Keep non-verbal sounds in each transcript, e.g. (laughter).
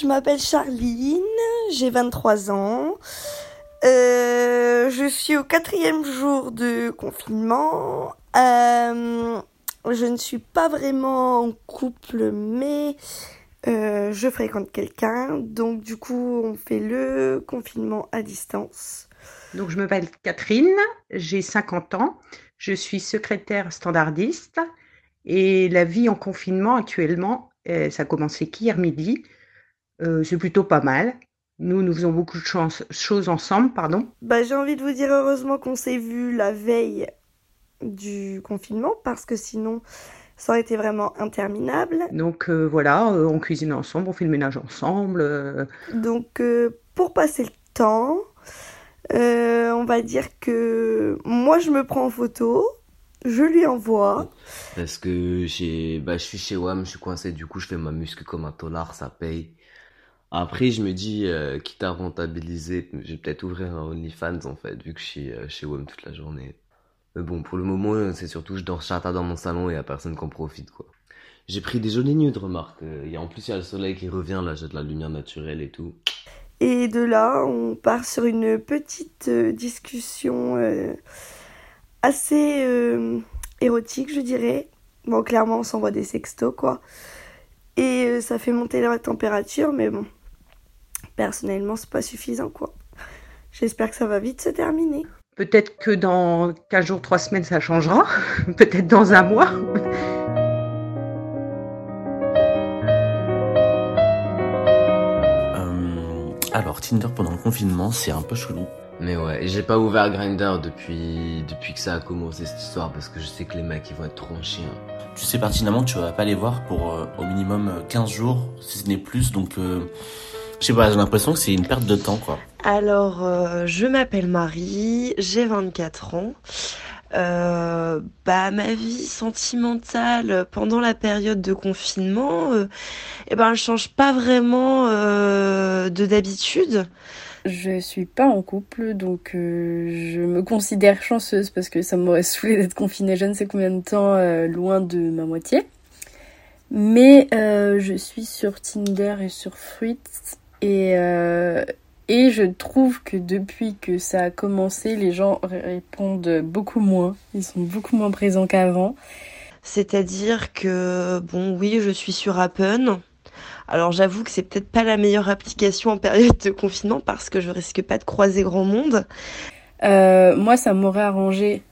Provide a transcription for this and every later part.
je m'appelle Charline, j'ai 23 ans. Euh, je suis au quatrième jour de confinement. Euh, je ne suis pas vraiment en couple, mais euh, je fréquente quelqu'un. Donc du coup, on fait le confinement à distance. Donc je m'appelle Catherine, j'ai 50 ans, je suis secrétaire standardiste et la vie en confinement actuellement, ça a commencé qu'hier midi, euh, c'est plutôt pas mal. Nous, nous faisons beaucoup de choses ensemble, pardon. Bah, j'ai envie de vous dire heureusement qu'on s'est vu la veille du confinement parce que sinon ça aurait été vraiment interminable. Donc euh, voilà, euh, on cuisine ensemble, on fait le ménage ensemble. euh. Donc euh, pour passer le temps, euh, on va dire que moi je me prends en photo, je lui envoie. Parce que j'ai, bah, je suis chez WAM, je suis coincé, du coup, je fais ma muscu comme un tolard, ça paye. Après, je me dis, euh, quitte à rentabiliser, je vais peut-être ouvrir un OnlyFans, en fait, vu que je suis euh, chez WAM toute la journée. Mais bon, pour le moment, c'est surtout, je dors chata dans mon salon et y a personne qui en profite, quoi. J'ai pris des jolies nudes, remarque. Euh, a, en plus, il y a le soleil qui revient, là, j'ai de la lumière naturelle et tout. Et de là, on part sur une petite discussion assez érotique, je dirais. Bon, clairement, on s'envoie des sextos, quoi. Et ça fait monter la température, mais bon, personnellement, c'est pas suffisant, quoi. J'espère que ça va vite se terminer. Peut-être que dans 15 jours, 3 semaines, ça changera. (laughs) Peut-être dans un mois. Euh, alors, Tinder pendant le confinement, c'est un peu chelou. Mais ouais, j'ai pas ouvert Grindr depuis, depuis que ça a commencé cette histoire, parce que je sais que les mecs, ils vont être trop chiens. Tu sais pertinemment que tu vas pas les voir pour euh, au minimum euh, 15 jours, si ce n'est plus. Donc, euh, je sais pas, j'ai l'impression que c'est une perte de temps, quoi. Alors, euh, je m'appelle Marie, j'ai 24 ans. Euh, bah, ma vie sentimentale pendant la période de confinement, euh, eh ben, elle change pas vraiment euh, de d'habitude. Je suis pas en couple, donc euh, je me considère chanceuse parce que ça m'aurait (laughs) saoulé d'être confinée je ne sais combien de temps euh, loin de ma moitié. Mais euh, je suis sur Tinder et sur Fruits et, euh, et je trouve que depuis que ça a commencé, les gens répondent beaucoup moins. Ils sont beaucoup moins présents qu'avant. C'est-à-dire que, bon, oui, je suis sur Appen. Alors j'avoue que c'est peut-être pas la meilleure application en période de confinement parce que je risque pas de croiser grand monde. Euh, moi, ça m'aurait arrangé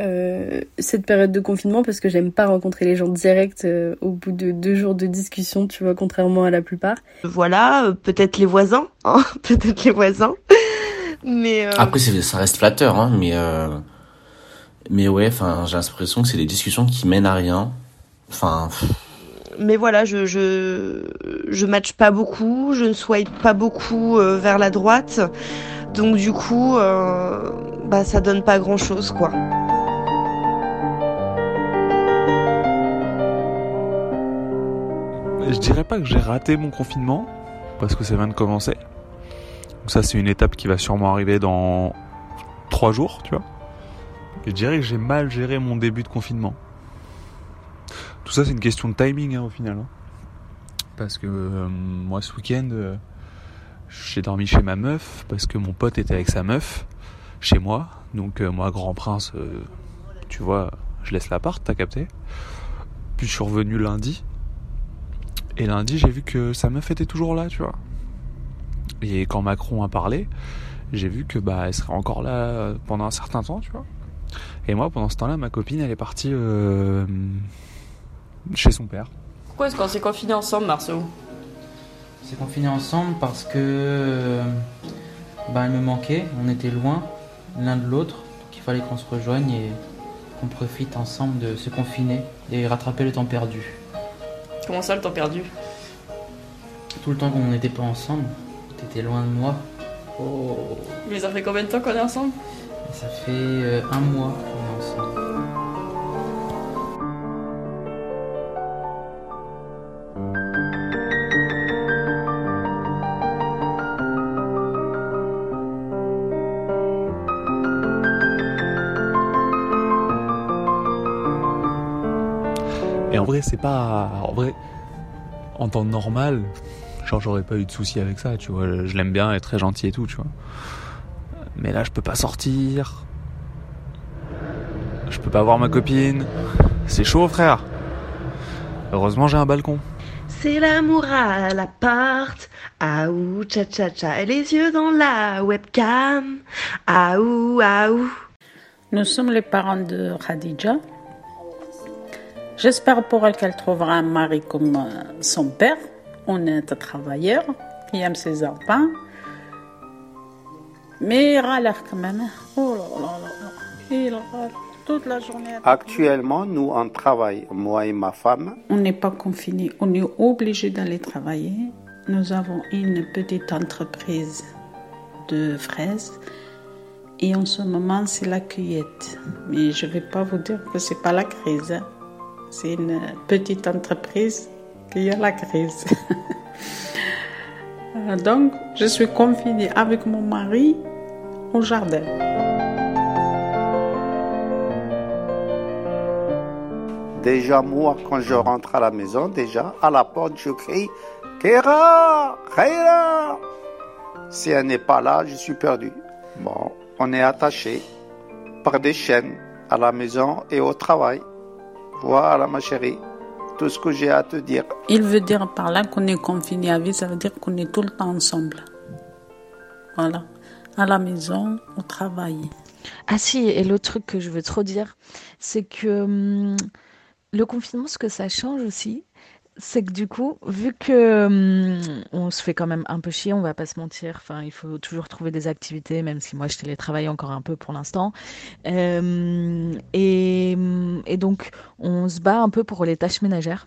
euh, cette période de confinement parce que j'aime pas rencontrer les gens direct euh, au bout de deux jours de discussion, tu vois, contrairement à la plupart. Voilà, euh, peut-être les voisins, hein, (laughs) peut-être les voisins. Mais euh, Après, ça reste flatteur, hein, mais euh, mais ouais, enfin, j'ai l'impression que c'est des discussions qui mènent à rien. Enfin, mais voilà, je je je match pas beaucoup, je ne swipe pas beaucoup euh, vers la droite. Donc du coup euh, bah ça donne pas grand-chose quoi. Je dirais pas que j'ai raté mon confinement, parce que ça vient de commencer. Donc ça, c'est une étape qui va sûrement arriver dans trois jours, tu vois. Et je dirais que j'ai mal géré mon début de confinement. Tout ça, c'est une question de timing, hein, au final. hein. Parce que euh, moi, ce week-end, euh, j'ai dormi chez ma meuf, parce que mon pote était avec sa meuf, chez moi. Donc euh, moi, grand prince, tu vois, je laisse l'appart, t'as capté. Puis je suis revenu lundi. Et lundi, j'ai vu que sa meuf était toujours là, tu vois. Et quand Macron a parlé, j'ai vu que bah elle serait encore là pendant un certain temps, tu vois. Et moi, pendant ce temps-là, ma copine, elle est partie euh, chez son père. Pourquoi est-ce qu'on s'est confinés ensemble, Marceau? On s'est confinés ensemble parce que euh, bah, elle me manquait, on était loin l'un de l'autre, donc il fallait qu'on se rejoigne et qu'on profite ensemble de se confiner et rattraper le temps perdu. Comment ça, le temps perdu? Tout le temps qu'on n'était pas ensemble, t'étais loin de moi. Oh, Mais ça fait combien de temps qu'on est ensemble? Ça fait euh, un mois qu'on est ensemble. Et en vrai, c'est pas. En vrai, en temps normal, Genre, j'aurais pas eu de soucis avec ça, tu vois. Je l'aime bien, elle est très gentille et tout, tu vois. Mais là, je peux pas sortir. Je peux pas voir ma copine. C'est chaud, frère. Heureusement, j'ai un balcon. C'est l'amour à la porte. Ah ou cha cha cha. Et les yeux dans la webcam. Ah ou ah ou. Nous sommes les parents de Khadija. J'espère pour elle qu'elle trouvera un mari comme euh, son père, honnête travailleur, qui aime ses enfants. Mais il râle quand même. Oh là là là là. Il râle toute la journée. Actuellement, nous, on travaille, moi et ma femme. On n'est pas confiné, on est obligé d'aller travailler. Nous avons une petite entreprise de fraises et en ce moment c'est la cueillette. Mais je ne vais pas vous dire que c'est pas la crise. hein. C'est une petite entreprise qui a la crise. (laughs) Euh, Donc je suis confinée avec mon mari au jardin. Déjà, moi, quand je rentre à la maison, déjà, à la porte, je crie Kéra Kéra Si elle n'est pas là, je suis perdu. Bon, on est attaché par des chaînes à la maison et au travail. Voilà, ma chérie, tout ce que j'ai à te dire. Il veut dire par là qu'on est confiné à vie, ça veut dire qu'on est tout le temps ensemble. Voilà. À la maison, au travail. Ah si, et l'autre truc que je veux trop dire, c'est que hum, le confinement, ce que ça change aussi, c'est que du coup, vu que hum, on se fait quand même un peu chier, on va pas se mentir. Enfin, il faut toujours trouver des activités, même si moi je télétravaille encore un peu pour l'instant. Et, hum, et donc, on se bat un peu pour les tâches ménagères.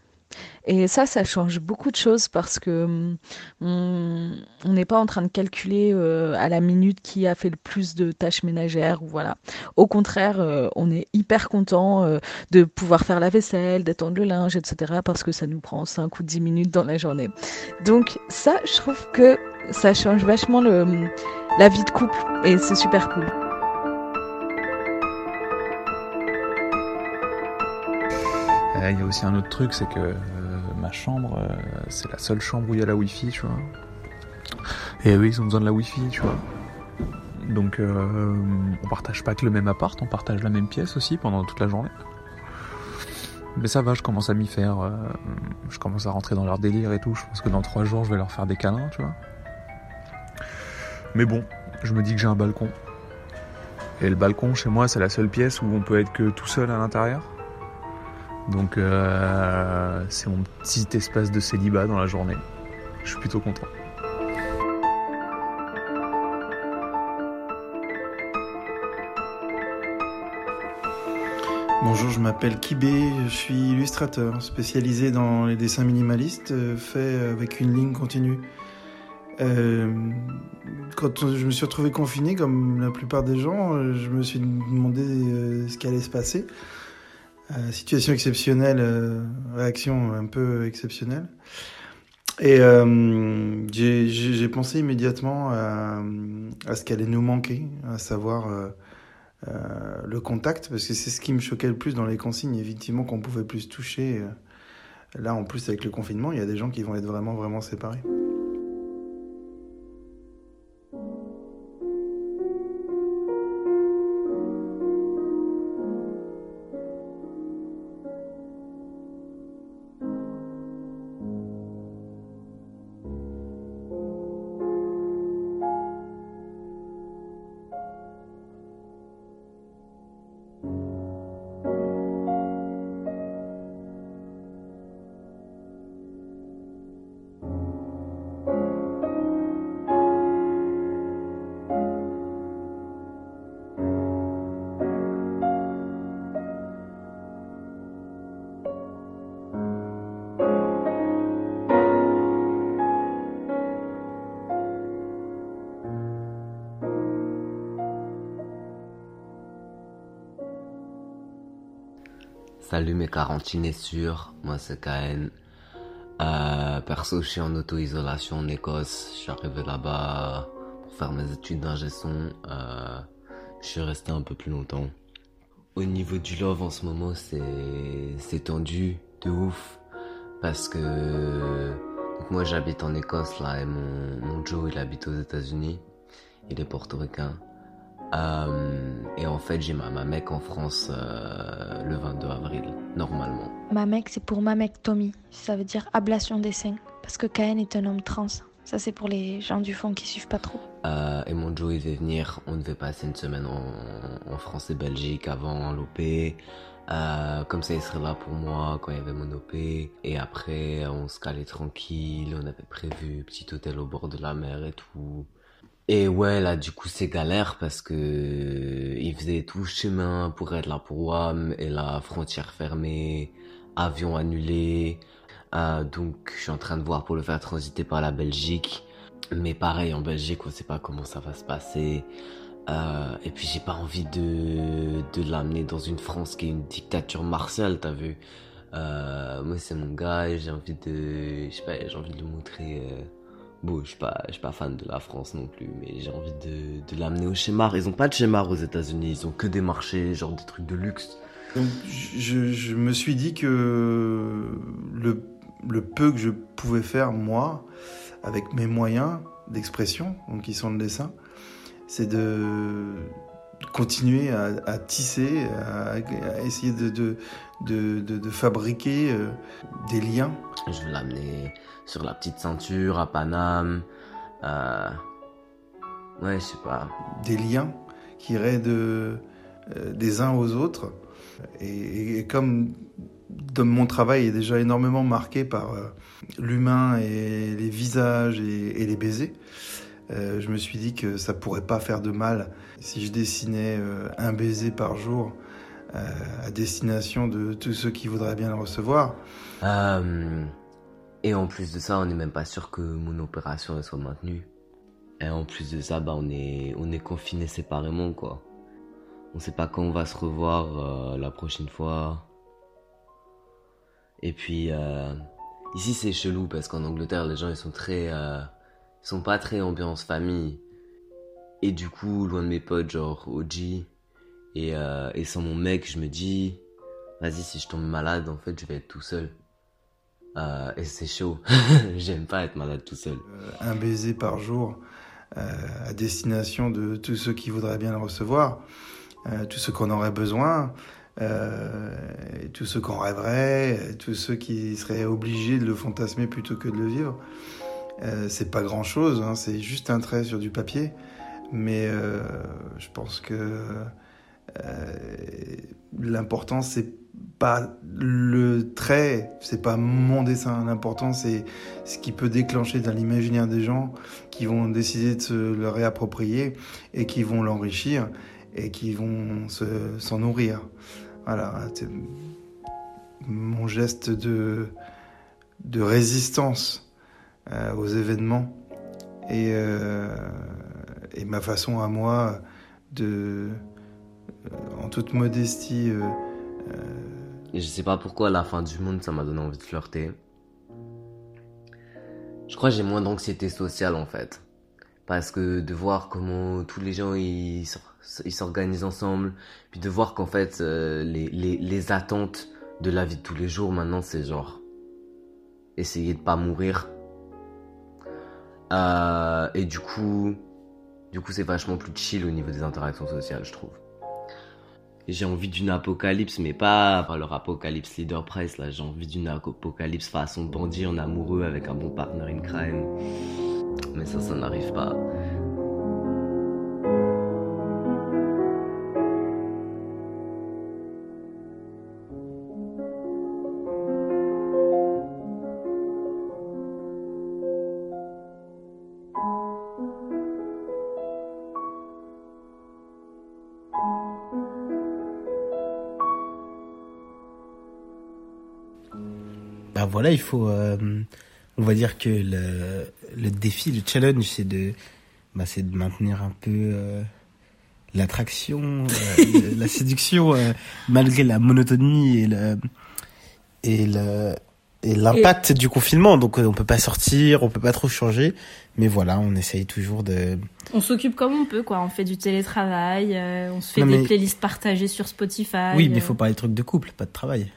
Et ça, ça change beaucoup de choses parce que hum, on n'est pas en train de calculer euh, à la minute qui a fait le plus de tâches ménagères voilà. Au contraire, euh, on est hyper content euh, de pouvoir faire la vaisselle, d'étendre le linge, etc. parce que ça nous prend 5 ou 10 minutes dans la journée. Donc ça, je trouve que ça change vachement le, la vie de couple et c'est super cool. Euh, Il y a aussi un autre truc, c'est que ma chambre, euh, c'est la seule chambre où il y a la Wi-Fi, tu vois. Et eux, ils ont besoin de la Wi-Fi, tu vois. Donc, euh, on partage pas que le même appart, on partage la même pièce aussi pendant toute la journée. Mais ça va, je commence à m'y faire. euh, je commence à rentrer dans leur délire et tout. Je pense que dans trois jours, je vais leur faire des câlins, tu vois. Mais bon, je me dis que j'ai un balcon. Et le balcon, chez moi, c'est la seule pièce où on peut être que tout seul à l'intérieur. Donc euh, c'est mon petit espace de célibat dans la journée. Je suis plutôt content. Bonjour, je m'appelle Kibé, je suis illustrateur spécialisé dans les dessins minimalistes euh, faits avec une ligne continue. Euh, quand je me suis retrouvé confiné, comme la plupart des gens, je me suis demandé ce qui allait se passer. Euh, situation exceptionnelle, euh, réaction un peu exceptionnelle. Et euh, j'ai- pensé immédiatement à, à ce qui allait nous manquer, à savoir le contact, parce que c'est ce qui me choquait le plus dans les consignes, effectivement, qu'on pouvait plus toucher. Là, en plus, avec le confinement, il y a des gens qui vont être vraiment, vraiment séparés. Salut mes quarantines sûrs, moi c'est KN. Euh, perso, je suis en auto-isolation en Écosse. Je suis arrivé là-bas pour faire mes études d'ingé son. Euh, je suis resté un peu plus longtemps. Au niveau du love en ce moment, c'est c'est tendu de ouf parce que Moi, j'habite en Écosse, là, et mon, mon Joe, il habite aux États-Unis. Il est portoricain. Euh, et en fait, j'ai ma, ma mec en France euh, le 22 avril, normalement. Ma mec, c'est pour ma mec Tommy. Ça veut dire ablation des seins. Parce que Kaen est un homme trans. Ça, c'est pour les gens du fond qui suivent pas trop. Euh, et mon Joe, il devait venir. On devait passer une semaine en, en France et Belgique avant l'OP. Euh, comme ça, il serait là pour moi quand il y avait mon OP. Et après, on se calait tranquille. On avait prévu petit hôtel au bord de la mer et tout. Et ouais, là, du coup, c'est galère parce que il faisait tout chemin pour être là pour WAM et la frontière fermée, avion annulé. Euh, donc, je suis en train de voir pour le faire transiter par la Belgique. Mais pareil, en Belgique, on sait pas comment ça va se passer. Euh, et puis, j'ai pas envie de, de l'amener dans une France qui est une dictature martiale, t'as vu. Euh, moi, c'est mon gars et j'ai envie de, je sais pas, j'ai envie de le montrer. Bon, je suis pas, je suis pas fan de la France non plus, mais j'ai envie de, de l'amener au Chémar. Ils ont pas de Chémar aux États-Unis, ils ont que des marchés, genre des trucs de luxe. Donc, je, je me suis dit que le, le peu que je pouvais faire, moi, avec mes moyens d'expression, donc qui sont le dessin, c'est de continuer à, à tisser, à, à essayer de, de, de, de, de fabriquer euh, des liens. Je veux l'amener sur la petite ceinture à Paname. Euh... Ouais, je sais pas. Des liens qui iraient de, euh, des uns aux autres. Et, et, comme de mon travail est déjà énormément marqué par euh, l'humain et les visages et, et les baisers, euh, je me suis dit que ça pourrait pas faire de mal si je dessinais euh, un baiser par jour euh, à destination de tous ceux qui voudraient bien le recevoir. Et en plus de ça, on n'est même pas sûr que mon opération soit maintenue. Et en plus de ça, bah on est on est confiné séparément quoi. On sait pas quand on va se revoir la prochaine fois. Et puis ici c'est chelou parce qu'en Angleterre les gens ils sont très ils sont pas très ambiance famille. Et du coup loin de mes potes genre OG et euh, et sans mon mec je me dis vas-y si je tombe malade en fait je vais être tout seul. Euh, et c'est chaud. (laughs) J'aime pas être malade tout seul. Euh, un baiser par jour à destination de tous ceux qui voudraient bien le recevoir, tous ceux qu'on aurait besoin, tous ceux qu'on rêverait, tous ceux qui seraient obligés de le fantasmer plutôt que de le vivre. Euh, c'est pas grand chose, hein, c'est juste un trait sur du papier, mais je pense que l'important c'est pas le trait, c'est pas mon dessin. L'important, c'est ce qui peut déclencher dans l'imaginaire des gens qui vont décider de se le réapproprier et qui vont l'enrichir et qui vont s'en se, nourrir. Voilà, mon geste de, de résistance euh, aux événements et, euh, et ma façon à moi de, euh, en toute modestie, euh, je sais pas pourquoi la fin du monde ça m'a donné envie de flirter. Je crois que j'ai moins d'anxiété sociale en fait. Parce que de voir comment tous les gens ils s'organisent ensemble, puis de voir qu'en fait les, les, les attentes de la vie de tous les jours maintenant c'est genre essayer de pas mourir. Euh, et du coup, du coup c'est vachement plus chill au niveau des interactions sociales je trouve j'ai envie d'une apocalypse, mais pas leur apocalypse leader price, là. J'ai envie d'une apocalypse façon bandit en amoureux avec un bon partner in crime. Mais ça, ça n'arrive pas. Bah voilà, il faut, euh, on va dire que le, le défi, le challenge, c'est de, bah, c'est de maintenir un peu euh, l'attraction, euh, la séduction, malgré la monotonie et le et le et l'impact du confinement. Donc on peut pas sortir, on peut pas trop changer, mais voilà, on essaye toujours de. On s'occupe comme on peut, quoi. On fait du télétravail, euh, on se fait Non, des mais- playlists partagées sur Spotify. Oui, mais euh. il faut parler de trucs de couple, pas de travail.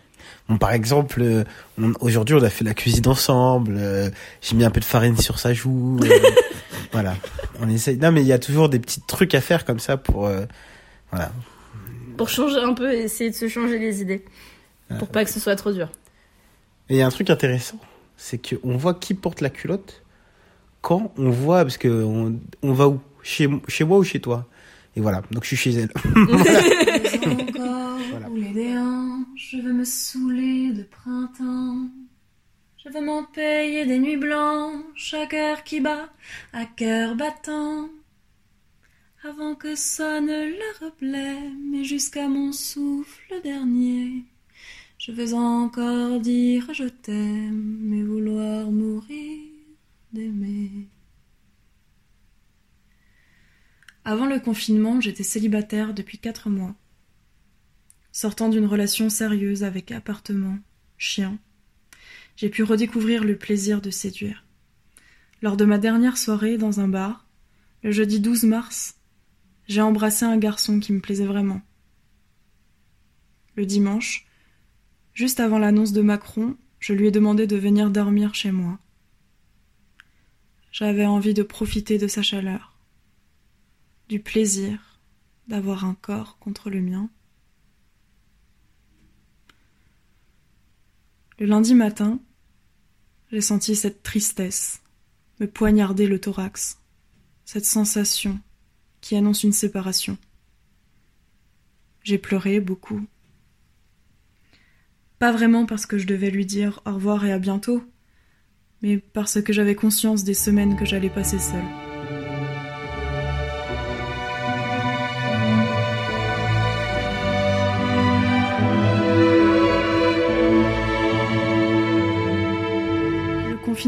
Bon, par exemple, euh, aujourd'hui, on a fait la cuisine ensemble. euh, J'ai mis un peu de farine sur sa joue. euh, (laughs) voilà. On essaye. Non, mais il y a toujours des petits trucs à faire comme ça pour. euh, voilà. Pour changer un peu et essayer de se changer les idées. Pour pas que ce soit trop dur. Et il y a un truc intéressant, c'est qu'on voit qui porte la culotte quand on voit, parce que on, on va où? Chez, chez moi ou chez toi? Et voilà, donc je suis chez elle. (laughs) (laughs) des hanches, je veux me saouler de printemps. Je veux m'en payer des nuits blanches, à cœur qui bat, à cœur battant. Avant que sonne le replay, mais jusqu'à mon souffle dernier, je veux encore dire je t'aime et vouloir mourir d'aimer. Avant le confinement, j'étais célibataire depuis quatre mois. Sortant d'une relation sérieuse avec appartement, chien, j'ai pu redécouvrir le plaisir de séduire. Lors de ma dernière soirée dans un bar, le jeudi 12 mars, j'ai embrassé un garçon qui me plaisait vraiment. Le dimanche, juste avant l'annonce de Macron, je lui ai demandé de venir dormir chez moi. J'avais envie de profiter de sa chaleur, du plaisir d'avoir un corps contre le mien. Le lundi matin, j'ai senti cette tristesse me poignarder le thorax, cette sensation qui annonce une séparation. J'ai pleuré beaucoup. Pas vraiment parce que je devais lui dire au revoir et à bientôt, mais parce que j'avais conscience des semaines que j'allais passer seule.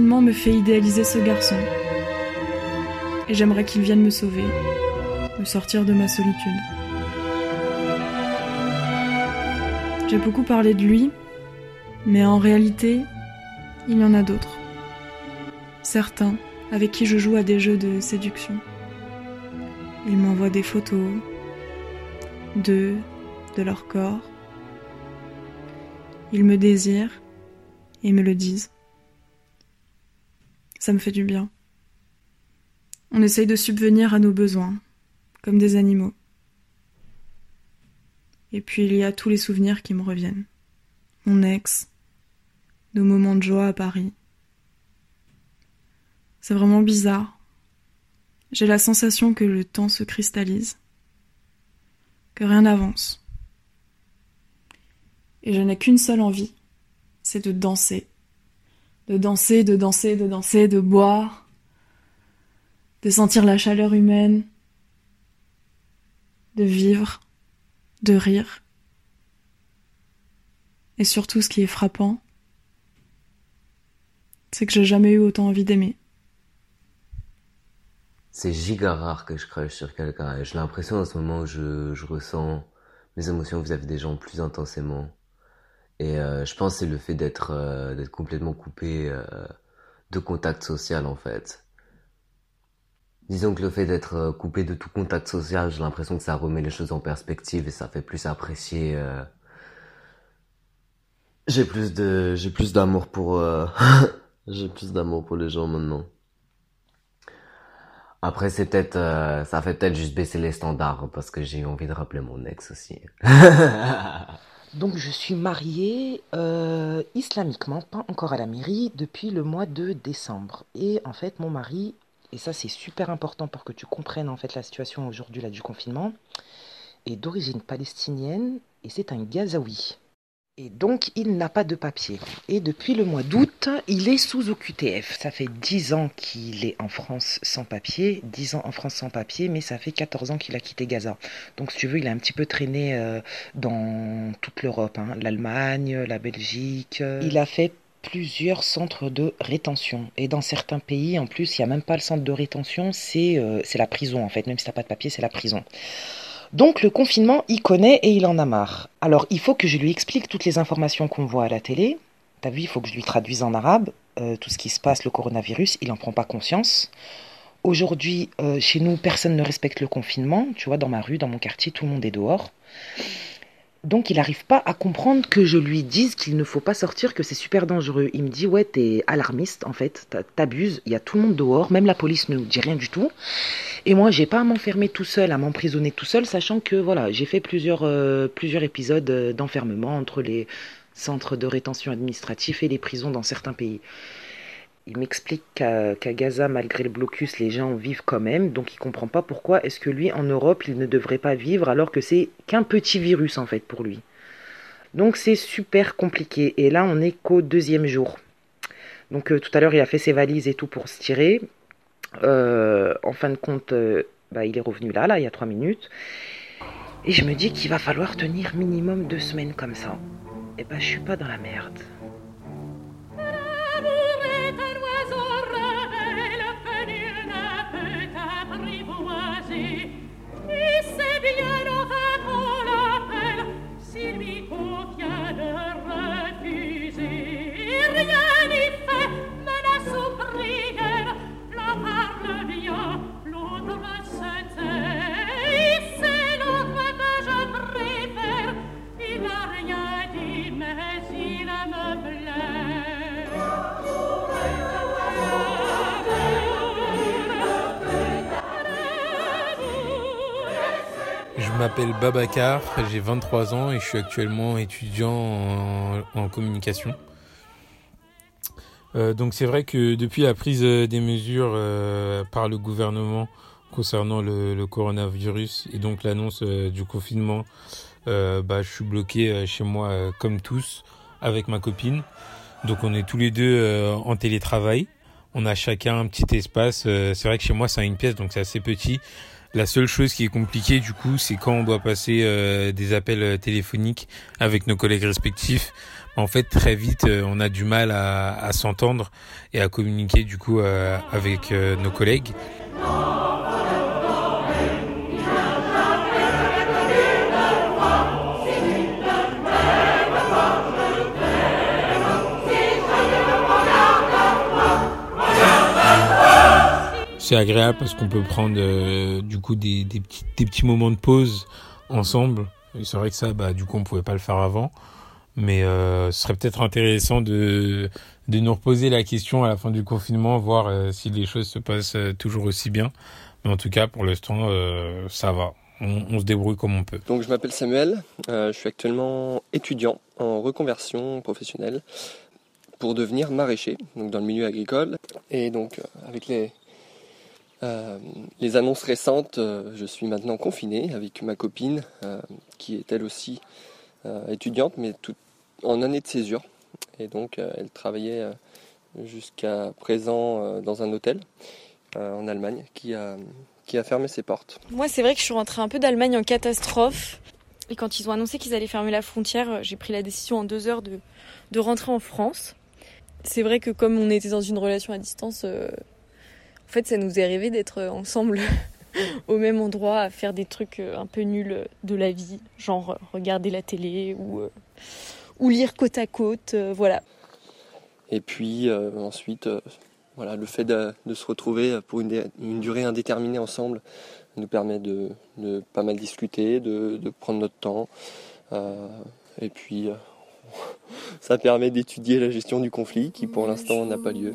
Me fait idéaliser ce garçon. Et j'aimerais qu'il vienne me sauver, me sortir de ma solitude. J'ai beaucoup parlé de lui, mais en réalité, il y en a d'autres. Certains avec qui je joue à des jeux de séduction. Ils m'envoient des photos d'eux, de leur corps. Ils me désirent et me le disent. Ça me fait du bien. On essaye de subvenir à nos besoins, comme des animaux. Et puis il y a tous les souvenirs qui me reviennent. Mon ex, nos moments de joie à Paris. C'est vraiment bizarre. J'ai la sensation que le temps se cristallise, que rien n'avance. Et je n'ai qu'une seule envie, c'est de danser. De danser, de danser, de danser, de boire, de sentir la chaleur humaine, de vivre, de rire. Et surtout, ce qui est frappant, c'est que j'ai jamais eu autant envie d'aimer. C'est giga rare que je crush sur quelqu'un. J'ai l'impression en ce moment où je, je ressens mes émotions vis-à-vis des gens plus intensément. Et euh, je pense que c'est le fait d'être euh, d'être complètement coupé euh, de contact social en fait. Disons que le fait d'être coupé de tout contact social, j'ai l'impression que ça remet les choses en perspective et ça fait plus apprécier. euh, J'ai plus de j'ai plus d'amour pour euh, (laughs) j'ai plus d'amour pour les gens maintenant. Après, c'est peut-être, euh, ça fait peut-être juste baisser les standards parce que j'ai envie de rappeler mon ex aussi. (laughs) Donc je suis mariée euh, islamiquement, pas encore à la mairie, depuis le mois de décembre. Et en fait, mon mari, et ça c'est super important pour que tu comprennes en fait la situation aujourd'hui là du confinement, est d'origine palestinienne et c'est un Gazaoui. Et donc il n'a pas de papier. Et depuis le mois d'août, il est sous OQTF. Ça fait 10 ans qu'il est en France sans papier, 10 ans en France sans papier, mais ça fait 14 ans qu'il a quitté Gaza. Donc si tu veux, il a un petit peu traîné euh, dans toute l'Europe, hein, l'Allemagne, la Belgique. Il a fait plusieurs centres de rétention. Et dans certains pays, en plus, il n'y a même pas le centre de rétention, c'est euh, la prison en fait. Même si tu n'as pas de papier, c'est la prison. Donc le confinement, il connaît et il en a marre. Alors il faut que je lui explique toutes les informations qu'on voit à la télé. T'as vu, il faut que je lui traduise en arabe euh, tout ce qui se passe, le coronavirus, il n'en prend pas conscience. Aujourd'hui, euh, chez nous, personne ne respecte le confinement. Tu vois, dans ma rue, dans mon quartier, tout le monde est dehors. Donc il n'arrive pas à comprendre que je lui dise qu'il ne faut pas sortir, que c'est super dangereux. Il me dit ouais t'es alarmiste en fait, t'abuses, il y a tout le monde dehors, même la police ne nous dit rien du tout. Et moi j'ai pas à m'enfermer tout seul, à m'emprisonner tout seul, sachant que voilà j'ai fait plusieurs, euh, plusieurs épisodes euh, d'enfermement entre les centres de rétention administratifs et les prisons dans certains pays. Il m'explique qu'à Gaza, malgré le blocus, les gens vivent quand même, donc il comprend pas pourquoi est-ce que lui, en Europe, il ne devrait pas vivre alors que c'est qu'un petit virus en fait pour lui. Donc c'est super compliqué. Et là, on est qu'au deuxième jour. Donc euh, tout à l'heure, il a fait ses valises et tout pour se tirer. Euh, en fin de compte, euh, bah, il est revenu là, là, il y a trois minutes. Et je me dis qu'il va falloir tenir minimum deux semaines comme ça. Et bah, je suis pas dans la merde. Je m'appelle Babacar, j'ai 23 ans et je suis actuellement étudiant en, communication. Euh, donc c'est vrai que depuis la prise des mesures euh, par le gouvernement concernant le, coronavirus et donc l'annonce euh, du confinement, bah, je suis bloqué chez moi comme tous avec ma copine. Donc on est tous les deux en télétravail. On a chacun un petit espace. c'est vrai que chez moi c'est une pièce donc c'est assez petit. La seule chose qui est compliquée du coup, c'est quand on doit passer euh, des appels euh, téléphoniques avec nos collègues respectifs. En fait, très vite, euh, on a du mal à, à s'entendre et à communiquer du coup avec nos collègues. C'est agréable parce qu'on peut prendre euh, du coup des, petits, petits moments de pause ensemble. C'est vrai que ça, bah, du coup, on pouvait pas le faire avant. Mais euh, ce serait peut-être intéressant de, de nous reposer la question à la fin du confinement, voir euh, si les choses se passent toujours aussi bien. Mais en tout cas, pour l'instant, ça va. On, on, se débrouille comme on peut. Donc, je m'appelle Samuel. je suis actuellement étudiant en reconversion professionnelle pour devenir maraîcher, donc dans le milieu agricole. Et donc, avec les, euh, les annonces récentes, euh, je suis maintenant confiné avec ma copine, euh, qui est elle aussi étudiante, mais en année de césure. Et donc, elle travaillait jusqu'à présent dans un hôtel en Allemagne qui a, fermé ses portes. Moi, c'est vrai que je suis rentrée un peu d'Allemagne en catastrophe. Et quand ils ont annoncé qu'ils allaient fermer la frontière, j'ai pris la décision en deux heures de rentrer en France. C'est vrai que comme on était dans une relation à distance, en fait, ça nous est arrivé d'être ensemble (laughs) au même endroit à faire des trucs euh, un peu nuls de la vie, genre euh, regarder la télé ou, euh, ou lire côte à côte, voilà. Et puis ensuite, voilà, le fait de, se retrouver pour une, durée indéterminée ensemble nous permet de, pas mal discuter, de, prendre notre temps. et puis (laughs) ça permet d'étudier la gestion du conflit qui pour l'instant n'a pas lieu.